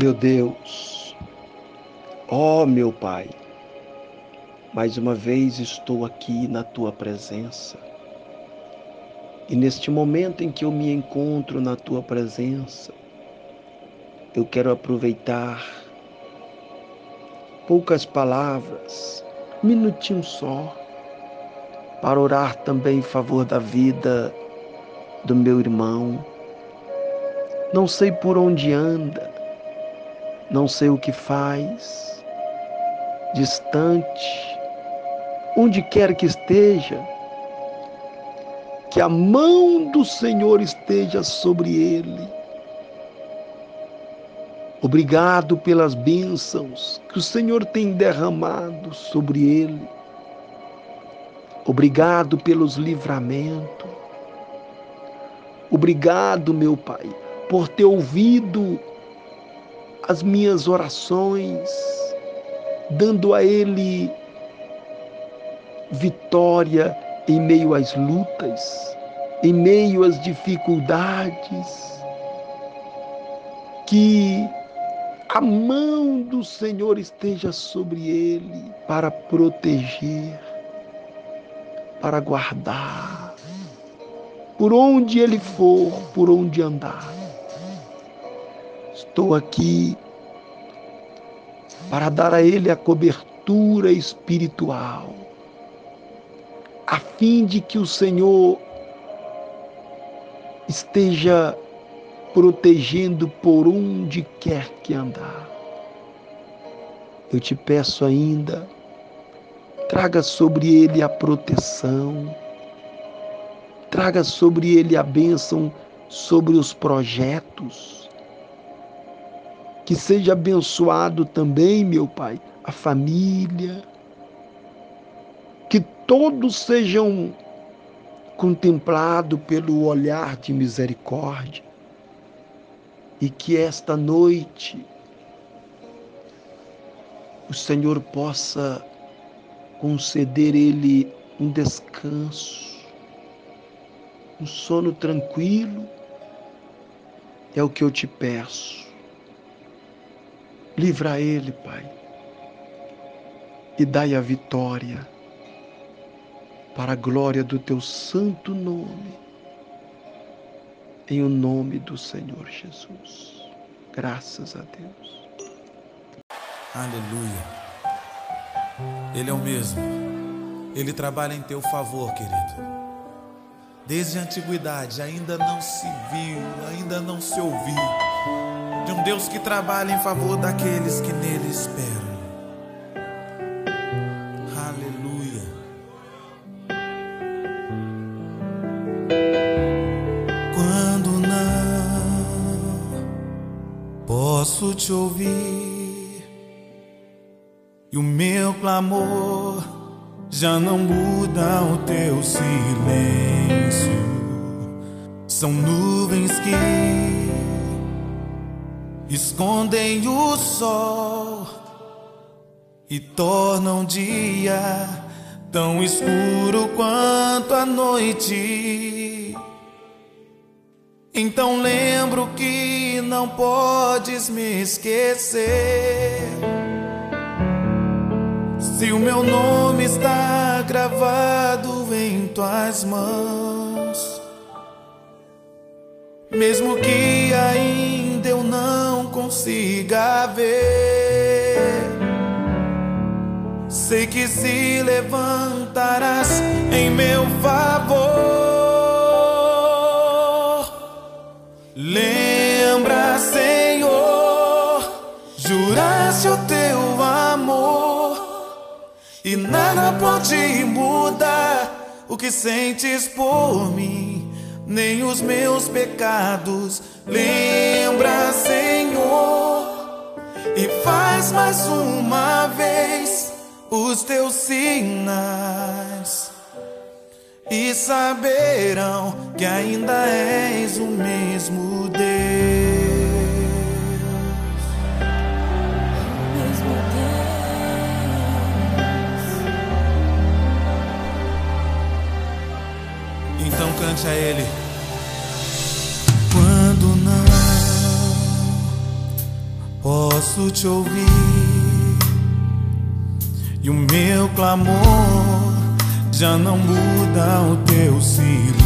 Meu Deus, ó oh, meu Pai, mais uma vez estou aqui na tua presença. E neste momento em que eu me encontro na tua presença, eu quero aproveitar poucas palavras, minutinho só, para orar também em favor da vida do meu irmão. Não sei por onde anda, não sei o que faz, distante, onde quer que esteja, que a mão do Senhor esteja sobre ele. Obrigado pelas bênçãos que o Senhor tem derramado sobre ele. Obrigado pelos livramentos. Obrigado, meu Pai, por ter ouvido as minhas orações, dando a Ele vitória em meio às lutas, em meio às dificuldades. Que a mão do Senhor esteja sobre ele para proteger, para guardar, por onde ele for, por onde andar. Estou aqui para dar a Ele a cobertura espiritual, a fim de que o Senhor esteja protegendo por onde quer que andar. Eu te peço ainda, traga sobre ele a proteção, traga sobre ele a bênção sobre os projetos, que seja abençoado também, meu Pai, a família. Que todos sejam contemplados pelo olhar de misericórdia. E que esta noite o Senhor possa conceder ele um descanso, um sono tranquilo. É o que eu te peço. Livra ele, Pai, e dai a vitória para a glória do teu santo nome, em o nome do Senhor Jesus. Graças a Deus. Aleluia. Ele é o mesmo. Ele trabalha em teu favor, querido. Desde a antiguidade ainda não se viu, ainda não se ouviu um Deus que trabalha em favor daqueles que nele esperam. Aleluia. Quando não posso te ouvir e o meu clamor já não muda o teu silêncio. São nuvens que escondem o sol e tornam o dia tão escuro quanto a noite. Então lembro que não podes me esquecer. Se o meu nome está gravado em tuas mãos, mesmo que ainda consiga ver. Sei que se levantarás em meu favor. Lembra, Senhor, juraste o teu amor e nada pode mudar o que sentes por mim nem os meus pecados. Lembra, Senhor, e faz mais uma vez os teus sinais. E saberão que ainda és o mesmo Deus. Então cante a Ele. Posso te ouvir e o meu clamor já não muda o teu silêncio.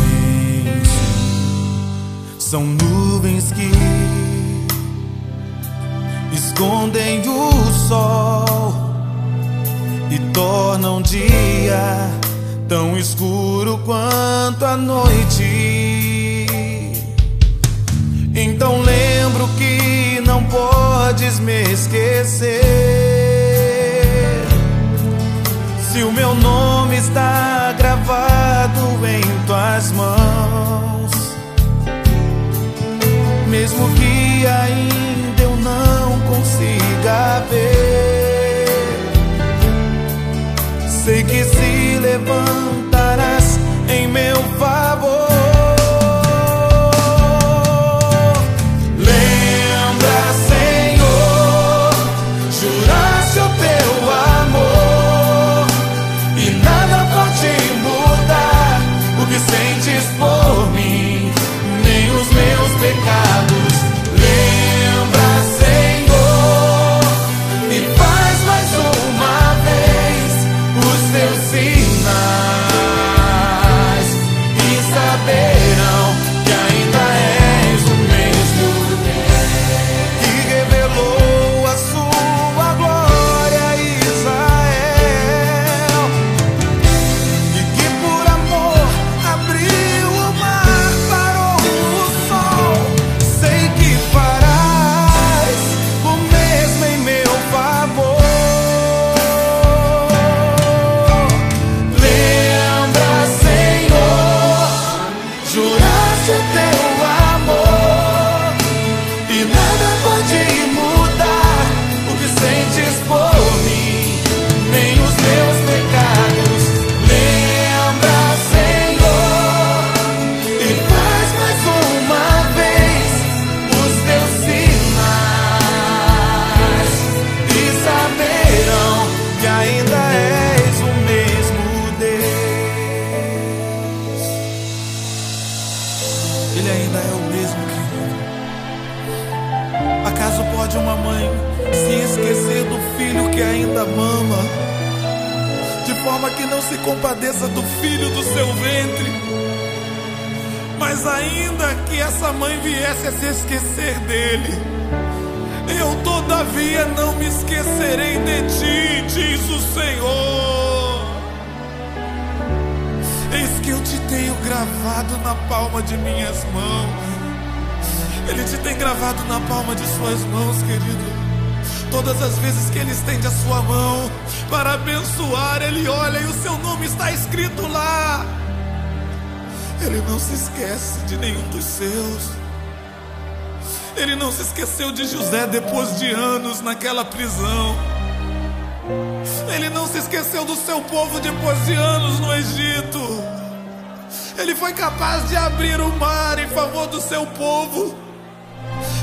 São nuvens que escondem o sol e tornam o dia tão escuro quanto a noite. Podes me esquecer. Se o meu nome que não se compadeça do filho do seu ventre? Mas ainda que essa mãe viesse a se esquecer dele, eu todavia não me esquecerei de ti, diz o Senhor. Eis que eu te tenho gravado na palma de minhas mãos. Ele te tem gravado na palma de suas mãos, querido. Todas as vezes que ele estende a sua mão para abençoar, ele olha e o seu nome está escrito lá. Ele não se esquece de nenhum dos seus. Ele não se esqueceu de José depois de anos naquela prisão. Ele não se esqueceu do seu povo depois de anos no Egito. Ele foi capaz de abrir o mar em favor do seu povo.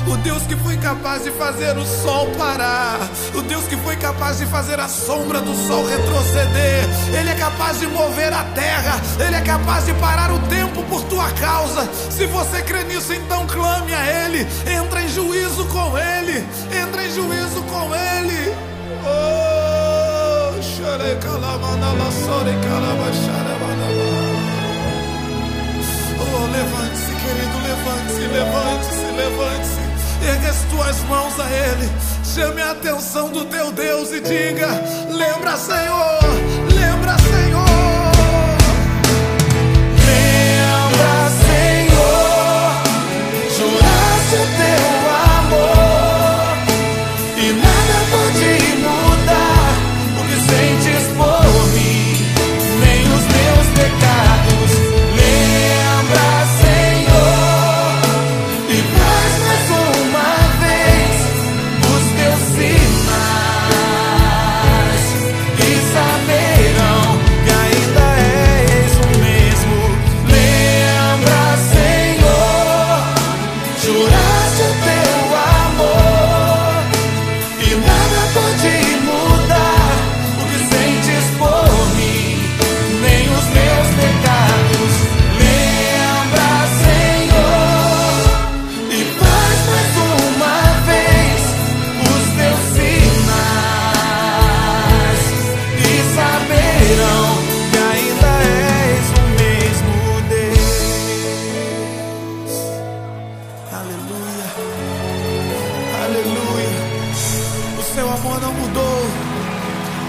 O Deus que foi capaz de fazer o sol parar, o Deus que foi capaz de fazer a sombra do sol retroceder, Ele é capaz de mover a terra, Ele é capaz de parar o tempo por tua causa. Se você crê nisso, então clame a Ele, entra em juízo com Ele, entra em juízo com Ele. Oh. Oh, levante-se, querido, tuas mãos a Ele. Chame a atenção do teu Deus e diga: Lembra, Senhor, lembra, Senhor.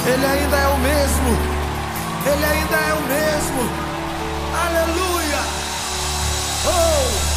Ele ainda é o mesmo. Ele ainda é o mesmo. Aleluia. Oh!